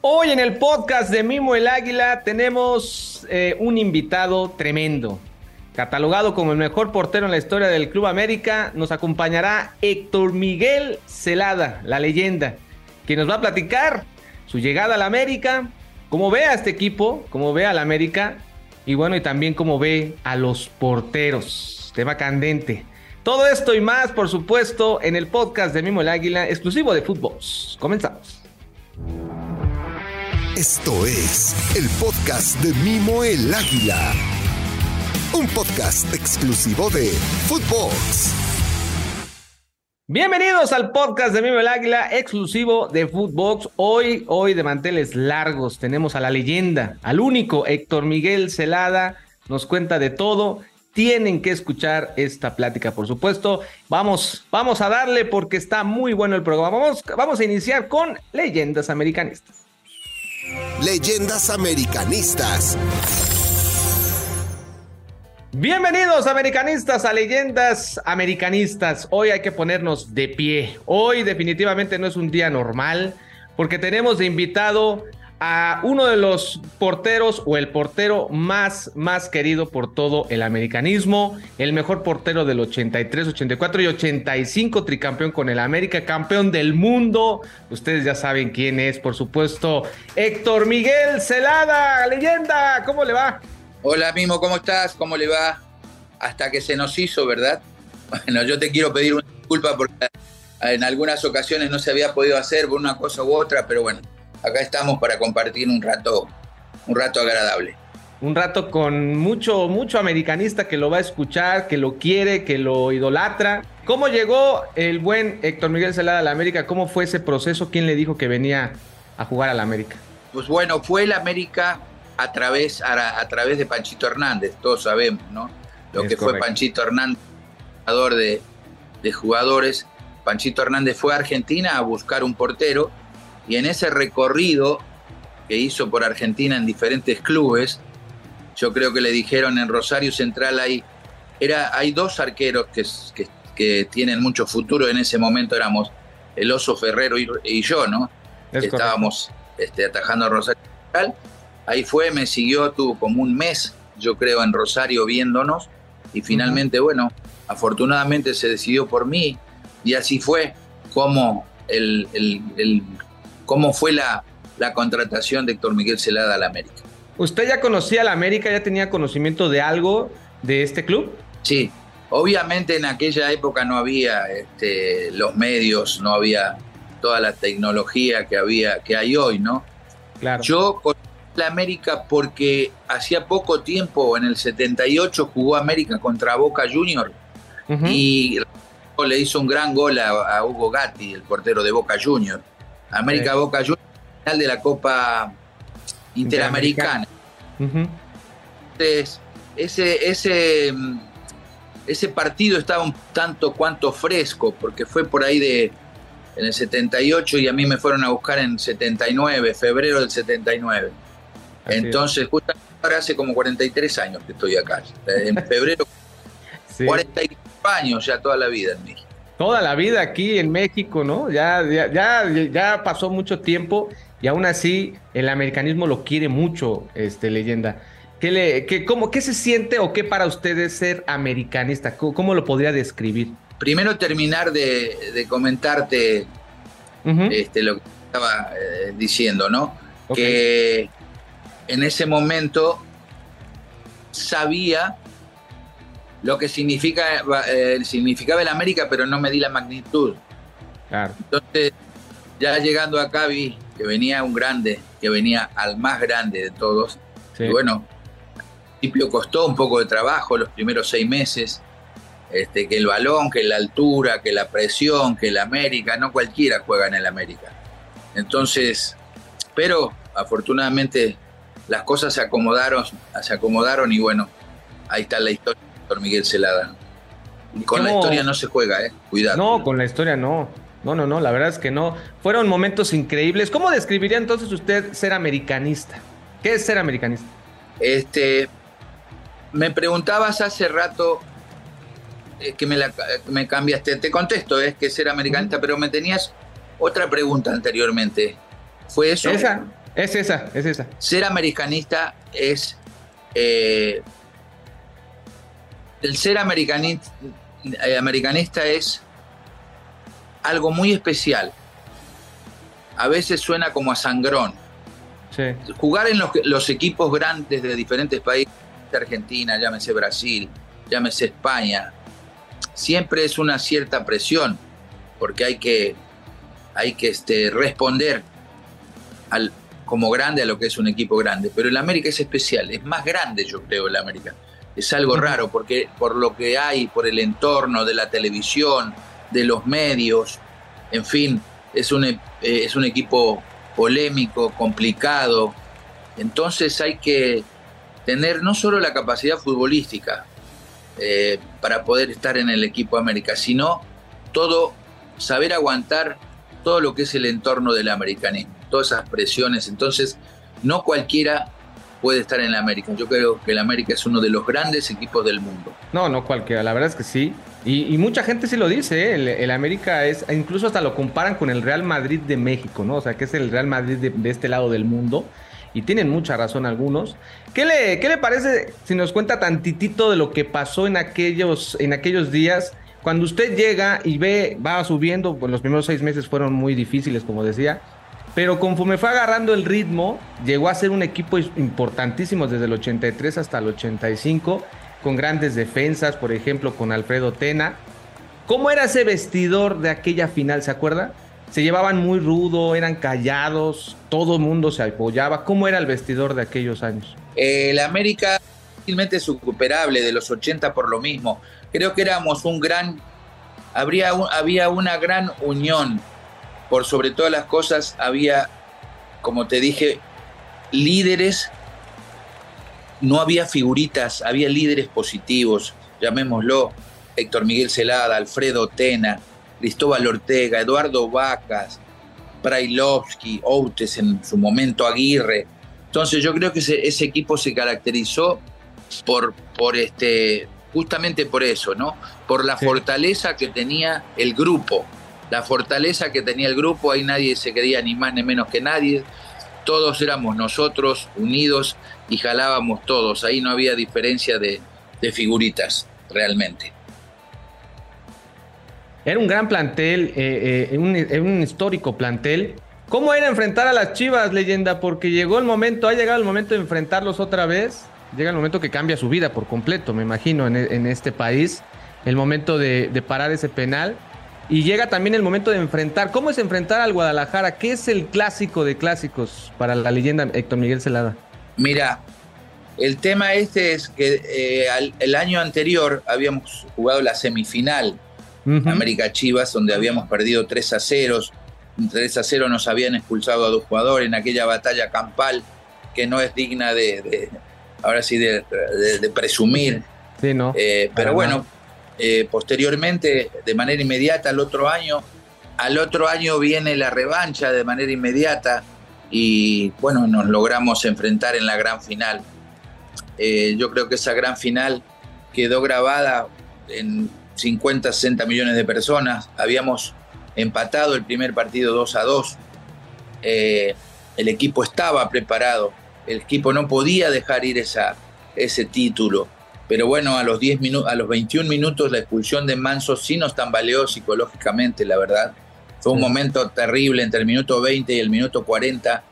Hoy en el podcast de Mimo el Águila tenemos eh, un invitado tremendo. Catalogado como el mejor portero en la historia del Club América, nos acompañará Héctor Miguel Celada, la leyenda, que nos va a platicar su llegada al América, cómo ve a este equipo, cómo ve al América y bueno, y también cómo ve a los porteros. Tema candente. Todo esto y más, por supuesto, en el podcast de Mimo el Águila, exclusivo de Fútbol. Comenzamos. Esto es el podcast de Mimo el Águila. Un podcast exclusivo de Footbox. Bienvenidos al podcast de Mimo el Águila, exclusivo de Footbox. Hoy, hoy de manteles largos, tenemos a la leyenda, al único Héctor Miguel Celada. Nos cuenta de todo tienen que escuchar esta plática, por supuesto. Vamos, vamos a darle porque está muy bueno el programa. Vamos, vamos a iniciar con leyendas americanistas. Leyendas americanistas. Bienvenidos americanistas a leyendas americanistas. Hoy hay que ponernos de pie. Hoy definitivamente no es un día normal porque tenemos de invitado a uno de los porteros o el portero más, más querido por todo el americanismo, el mejor portero del 83, 84 y 85, tricampeón con el América, campeón del mundo. Ustedes ya saben quién es, por supuesto, Héctor Miguel Celada, leyenda, ¿cómo le va? Hola Mimo, ¿cómo estás? ¿Cómo le va? Hasta que se nos hizo, ¿verdad? Bueno, yo te quiero pedir una disculpa porque en algunas ocasiones no se había podido hacer por una cosa u otra, pero bueno, acá estamos para compartir un rato, un rato agradable. Un rato con mucho, mucho americanista que lo va a escuchar, que lo quiere, que lo idolatra. ¿Cómo llegó el buen Héctor Miguel Celada a la América? ¿Cómo fue ese proceso? ¿Quién le dijo que venía a jugar a la América? Pues bueno, fue el América a través, a, través de Panchito Hernández, todos sabemos, ¿no? Lo que fue Panchito Hernández, jugador de, de jugadores. Panchito Hernández fue a Argentina a buscar un portero y en ese recorrido que hizo por Argentina en diferentes clubes, yo creo que le dijeron en Rosario Central hay, era, hay dos arqueros que, que, tienen mucho futuro, en ese momento éramos el Oso Ferrero y, yo, ¿no? Estábamos este, atajando a Rosario Central. Ahí fue, me siguió, tuvo como un mes, yo creo, en Rosario viéndonos y finalmente, bueno, afortunadamente se decidió por mí y así fue como el, el, el cómo fue la, la contratación de Héctor Miguel Celada a la América. ¿Usted ya conocía a la América, ya tenía conocimiento de algo de este club? Sí, obviamente en aquella época no había este, los medios, no había toda la tecnología que había, que hay hoy, ¿no? Claro. Yo conocí la América porque hacía poco tiempo, en el 78, jugó América contra Boca Junior y le hizo un gran gol a, a Hugo Gatti, el portero de Boca Junior. América Boca Juniors, final de la Copa Interamericana. Entonces, ese, ese, ese partido estaba un tanto cuanto fresco, porque fue por ahí de en el 78 y a mí me fueron a buscar en 79, febrero del 79. Entonces, justamente ahora hace como 43 años que estoy acá. En febrero, 43 años ya toda la vida en México toda la vida aquí en México, ¿no? Ya, ya, ya, pasó mucho tiempo y aún así el americanismo lo quiere mucho, este leyenda. ¿Qué, le, qué, cómo, ¿Qué se siente o qué para ustedes ser americanista? ¿Cómo, lo podría describir? Primero terminar de, comentarte este, lo que estaba eh, diciendo, ¿no? Que en ese momento sabía lo que significa, eh, significaba el América, pero no me di la magnitud. Entonces, ya llegando acá vi que venía un grande, que venía al más grande de todos. Y bueno, al principio costó un poco de trabajo los primeros seis meses, este, que el balón, que la altura, que la presión, que el América, no cualquiera juega en el América. Entonces, pero afortunadamente las cosas se acomodaron, se acomodaron y bueno, ahí está la historia Miguel Celada. Con la historia no se juega, ¿eh? Cuidado. No, con la historia no. No, no, no, la verdad es que no. Fueron momentos increíbles. ¿Cómo describiría entonces usted ser americanista? ¿Qué es ser americanista? Este, me preguntabas hace rato eh, que me, la, me cambiaste. Te contesto, es que ser americanista, pero me tenías otra pregunta anteriormente. ¿Fue eso? Esa, Es esa, es esa. Ser americanista es... Eh, el ser americanista, eh, americanista es algo muy especial. A veces suena como a sangrón. Jugar en los, los, equipos grandes de diferentes países, Argentina, llámese Brasil, llámese España, siempre es una cierta presión, porque hay que, hay que este, responder al, como grande a lo que es un equipo grande. Pero el América es especial, es más grande yo creo el América. Es algo raro porque por lo que hay, por el entorno de la televisión, de los medios, en fin, es un, eh, es un equipo polémico, complicado. Entonces hay que tener no solo la capacidad futbolística eh, para poder estar en el equipo América, sino todo, saber aguantar todo lo que es el entorno del americanismo, todas esas presiones. Entonces, no cualquiera puede estar en la América. Yo creo que el América es uno de los grandes equipos del mundo. No, no cualquiera, la verdad es que sí. Y, mucha gente sí lo dice, ¿eh? el, América es, incluso hasta lo comparan con el Real Madrid de México, ¿no? O sea, que es el Real Madrid de, este lado del mundo. Y tienen mucha razón algunos. ¿Qué le, ¿Qué le parece si nos cuenta tantitito de lo que pasó en aquellos, en aquellos días? Cuando usted llega y ve, va subiendo, pues los primeros seis meses fueron muy difíciles, como decía, pero conforme fue agarrando el ritmo, llegó a ser un equipo importantísimo desde el 83 hasta el 85, con grandes defensas, por ejemplo, con Alfredo Tena. ¿Cómo era ese vestidor de aquella final, se acuerda? Se llevaban muy rudo, eran callados, todo el mundo se apoyaba. ¿Cómo era el vestidor de aquellos años? el América fácilmente superable de los 80 por lo mismo. Creo que éramos un gran, habría había una gran unión por sobre todas las cosas había, como te dije, líderes, no había figuritas, había líderes positivos, llamémoslo, Héctor Miguel Celada, Alfredo Tena, Cristóbal Ortega, Eduardo Vacas, Brailovsky, Outes en su momento, Aguirre. Entonces yo creo que ese, equipo se caracterizó por, por este, justamente por eso, ¿no? Por la fortaleza que tenía el grupo la fortaleza que tenía el grupo, ahí nadie se quería ni más ni menos que nadie, todos éramos nosotros unidos y jalábamos todos, ahí no había diferencia de, figuritas realmente. Era un gran plantel, eh, eh, un, histórico plantel. ¿Cómo era enfrentar a las Chivas, leyenda? Porque llegó el momento, ha llegado el momento de enfrentarlos otra vez. Llega el momento que cambia su vida por completo, me imagino, en, este país. El momento de, de parar ese penal. Y llega también el momento de enfrentar. ¿Cómo es enfrentar al Guadalajara? ¿Qué es el clásico de clásicos para la leyenda Héctor Miguel Celada? Mira, el tema este es que eh, el año anterior habíamos jugado la semifinal América Chivas, donde habíamos perdido 3 a 0. 3 a 0 nos habían expulsado a dos jugadores en aquella batalla campal que no es digna de, ahora sí, de, presumir. Sí, ¿no? Eh, pero bueno, eh, posteriormente, de manera inmediata, al otro año, al otro año viene la revancha de manera inmediata y bueno, nos logramos enfrentar en la gran final. Eh, yo creo que esa gran final quedó grabada en 50, 60 millones de personas. Habíamos empatado el primer partido 2 a 2. Eh, el equipo estaba preparado. El equipo no podía dejar ir esa, ese título. Pero bueno, a los, 10 a los 21 minutos la expulsión de Manso sí nos tambaleó psicológicamente, la verdad. Fue un momento terrible entre el minuto 20 y el minuto 40.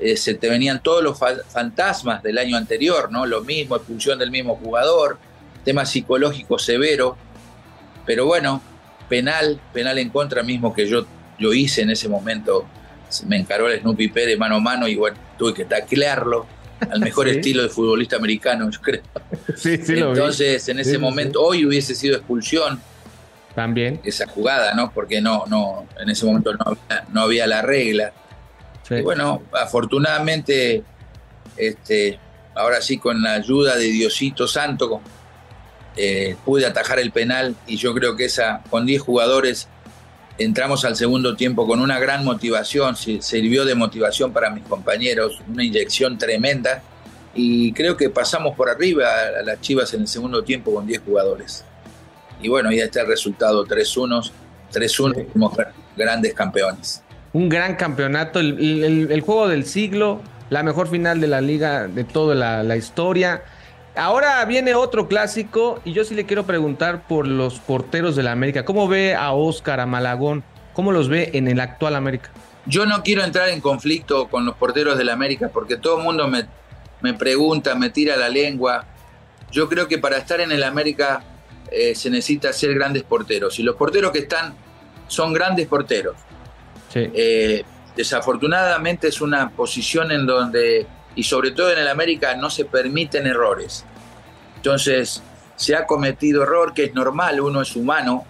Eh, se te venían todos los fantasmas del año anterior, ¿no? Lo mismo, expulsión del mismo jugador, tema psicológico severo. Pero bueno, penal, penal en contra mismo que yo, yo hice en ese momento. Me encaró el Snoopy Pérez mano a mano y bueno, tuve que taclearlo al mejor estilo de futbolista americano, yo creo. Sí, sí, Entonces, en ese momento, hoy hubiese sido expulsión. También. Esa jugada, ¿no? Porque no, no, en ese momento no había, la regla. Y bueno, afortunadamente, este, ahora sí, con la ayuda de Diosito Santo, eh, pude atajar el penal y yo creo que esa, con 10 jugadores, entramos al segundo tiempo con una gran motivación, sirvió de motivación para mis compañeros, una inyección tremenda y creo que pasamos por arriba a las Chivas en el segundo tiempo con 10 jugadores. Y bueno, ya está el resultado 3-1, 3-1 como grandes campeones. un gran campeonato, el, juego del siglo, la mejor final de la liga de toda la, historia. Ahora viene otro clásico y yo sí le quiero preguntar por los porteros de la América. ¿Cómo ve a Oscar, a Malagón? ¿Cómo los ve en el actual América? Yo no quiero entrar en conflicto con los porteros de la América porque todo el mundo me, me pregunta, me tira la lengua. Yo creo que para estar en el América eh, se necesita ser grandes porteros. Y los porteros que están son grandes porteros. Eh, desafortunadamente es una posición en donde, y sobre todo en el América, no se permiten errores. Entonces, se ha cometido error, que es normal, uno es humano,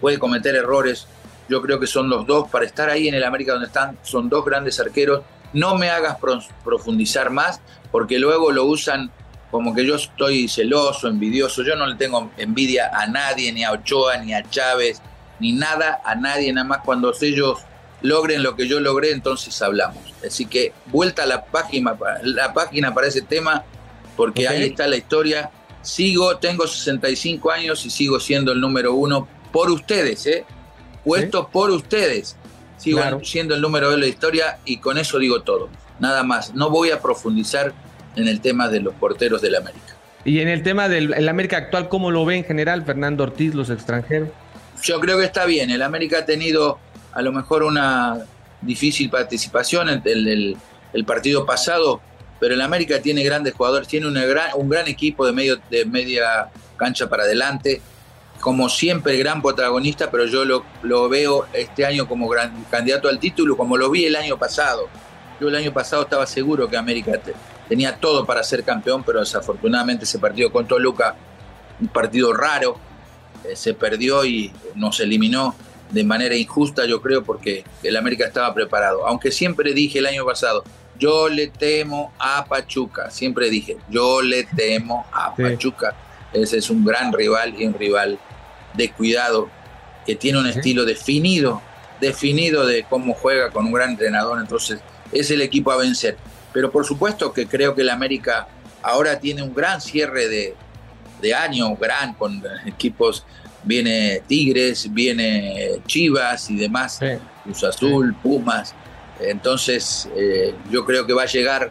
puede cometer errores. Yo creo que son los dos, para estar ahí en el América donde están, son dos grandes arqueros. No me hagas profundizar más, porque luego lo usan como que yo estoy celoso, envidioso. Yo no le tengo envidia a nadie, ni a Ochoa, ni a Chávez, ni nada a nadie, nada más cuando ellos logren lo que yo logré, entonces hablamos. Así que vuelta a la página, la página para ese tema, porque ahí está la historia. Sigo, tengo 65 años y sigo siendo el número uno por ustedes, ¿eh? Puesto por ustedes. Sigo siendo el número de la historia y con eso digo todo. Nada más. No voy a profundizar en el tema de los porteros del América. Y en el tema del América actual, ¿cómo lo ve en general Fernando Ortiz, los extranjeros? Yo creo que está bien. El América ha tenido a lo mejor una difícil participación en el, partido pasado, pero el América tiene grandes jugadores, tiene una gran, un gran equipo de, medio, de media cancha para adelante. Como siempre, gran protagonista, pero yo lo, lo veo este año como gran candidato al título, como lo vi el año pasado. Yo el año pasado estaba seguro que América tenía todo para ser campeón, pero desafortunadamente ese partido con Toluca, un partido raro, eh, se perdió y nos eliminó de manera injusta, yo creo, porque el América estaba preparado. Aunque siempre dije el año pasado, yo le temo a Pachuca, siempre dije, yo le temo a Pachuca. Ese es un gran rival y un rival de cuidado, que tiene un estilo definido, definido de cómo juega con un gran entrenador, entonces es el equipo a vencer. Pero por supuesto que creo que el América ahora tiene un gran cierre de, de año, gran, con equipos viene Tigres, viene Chivas y demás, Cruz Azul, Pumas. Entonces, eh, yo creo que va a llegar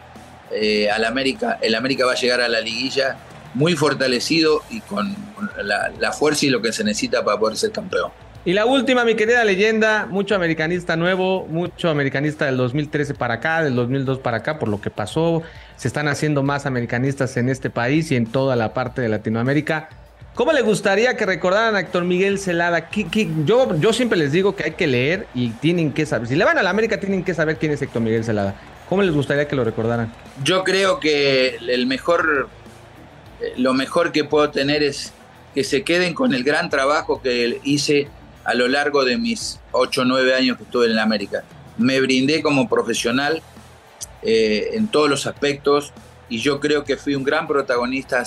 eh, al América, el América va a llegar a la liguilla muy fortalecido y con la, fuerza y lo que se necesita para poder ser campeón. Y la última, mi querida leyenda, mucho americanista nuevo, mucho americanista del 2013 para acá, del 2002 para acá, por lo que pasó. Se están haciendo más americanistas en este país y en toda la parte de Latinoamérica. ¿Cómo le gustaría que recordaran a Héctor Miguel Celada? yo, siempre les digo que hay que leer y tienen que saber. Si le van a la América, tienen que saber quién es Héctor Miguel Celada. ¿Cómo les gustaría que lo recordaran? Yo creo que el mejor, eh, lo mejor que puedo tener es que se queden con el gran trabajo que hice a lo largo de mis 8 o 9 años que estuve en la América. Me brindé como profesional eh, en todos los aspectos y yo creo que fui un gran protagonista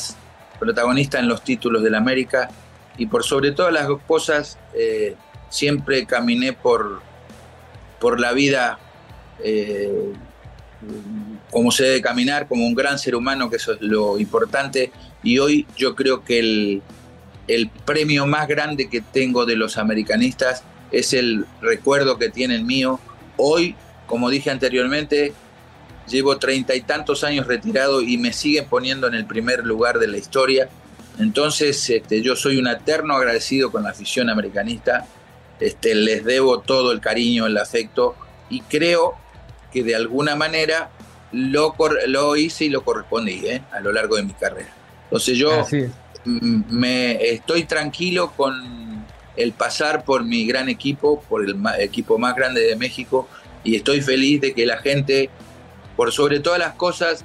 protagonista en los títulos del América y por sobre todas las cosas eh, siempre caminé por, por la vida eh, como se debe caminar, como un gran ser humano, que eso es lo importante. Y hoy yo creo que el, el premio más grande que tengo de los americanistas es el recuerdo que tienen mío. Hoy, como dije anteriormente, llevo treinta y tantos años retirado y me siguen poniendo en el primer lugar de la historia. Entonces, este, yo soy un eterno agradecido con la afición americanista. Este, les debo todo el cariño, el afecto y creo que de alguna manera lo, lo hice y lo correspondí ¿eh? a lo largo de mi carrera. Entonces yo me estoy tranquilo con el pasar por mi gran equipo, por el equipo más grande de México y estoy feliz de que la gente por sobre todas las cosas,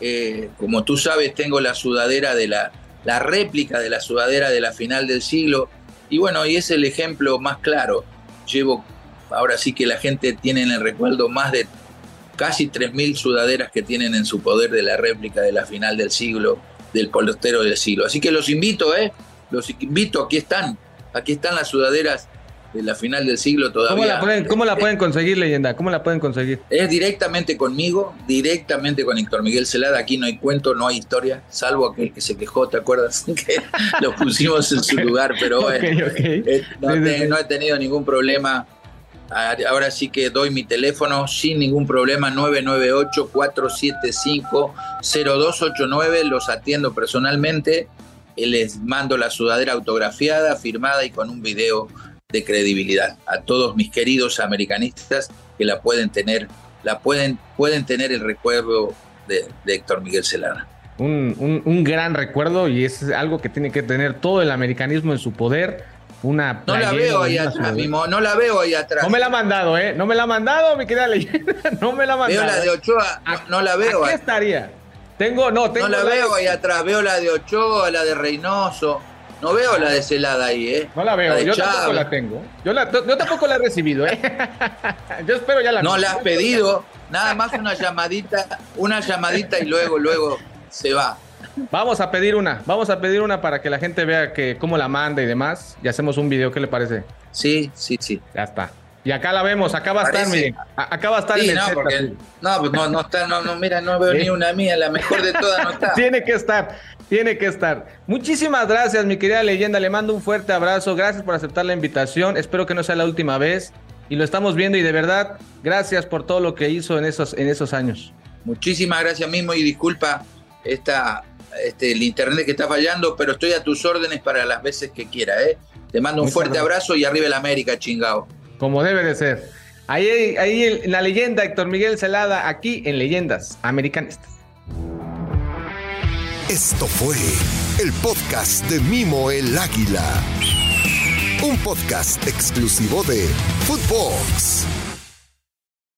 eh, como tú sabes, tengo la sudadera de la, la réplica de la sudadera de la final del siglo. Y bueno, y es el ejemplo más claro. Llevo, ahora sí que la gente tiene en el recuerdo más de casi 3.000 sudaderas que tienen en su poder de la réplica de la final del siglo, del polotero del siglo. Así que los invito, ¿eh? Los invito, aquí están. Aquí están las sudaderas de la final del siglo todavía. ¿Cómo la, pueden, conseguir, leyenda? ¿Cómo la pueden conseguir? Es directamente conmigo, directamente con Héctor Miguel Celada. Aquí no hay cuento, no hay historia, salvo aquel que se quejó, ¿te acuerdas? que lo pusimos en su lugar, pero bueno, eh, no, he tenido ningún problema. Ahora sí que doy mi teléfono sin ningún problema, 998-475-0289, los atiendo personalmente, les mando la sudadera autografiada, firmada y con un video de credibilidad. A todos mis queridos americanistas que la pueden tener, la pueden, pueden tener el recuerdo de, Héctor Miguel Celada. Un, un, gran recuerdo y es algo que tiene que tener todo el americanismo en su poder una No la veo ahí atrás, mismo, no la veo ahí atrás. No me la ha mandado, ¿eh? No me la ha mandado, mi querida leyenda. No me la ha mandado. Veo la de Ochoa, no, la veo. Aquí estaría. Tengo, no, tengo. No la, veo ahí atrás, veo la de Ochoa, la de Reynoso. No veo la de Celada ahí, ¿eh? No la veo, yo tampoco la tengo. Yo, la, yo, tampoco la he recibido, ¿eh? yo espero ya la No la has pedido, nada más una llamadita, una llamadita y luego, luego se va. Vamos a pedir una, vamos a pedir una para que la gente vea que cómo la manda y demás. Y hacemos un video, ¿qué le parece? Sí, sí, sí. Ya está. Y acá la vemos, acá va a estar, miren. Acá va a estar no, porque, no, pues no, no está, no, no, mira, no veo ni una mía, la mejor de todas no está. tiene que estar, tiene que estar. Muchísimas gracias, mi querida leyenda. Le mando un fuerte abrazo. Gracias por aceptar la invitación. Espero que no sea la última vez. Y lo estamos viendo, y de verdad, gracias por todo lo que hizo en esos, en esos años. Muchísimas gracias mismo y disculpa esta este, el internet que está fallando, pero estoy a tus órdenes para las veces que quiera. ¿eh? Te mando un fuerte abrazo y arriba el América, chingao. Como debe de ser. Ahí, ahí la leyenda Héctor Miguel Celada, aquí en Leyendas Americanistas. Esto fue el podcast de Mimo el Águila. Un podcast exclusivo de Footbox.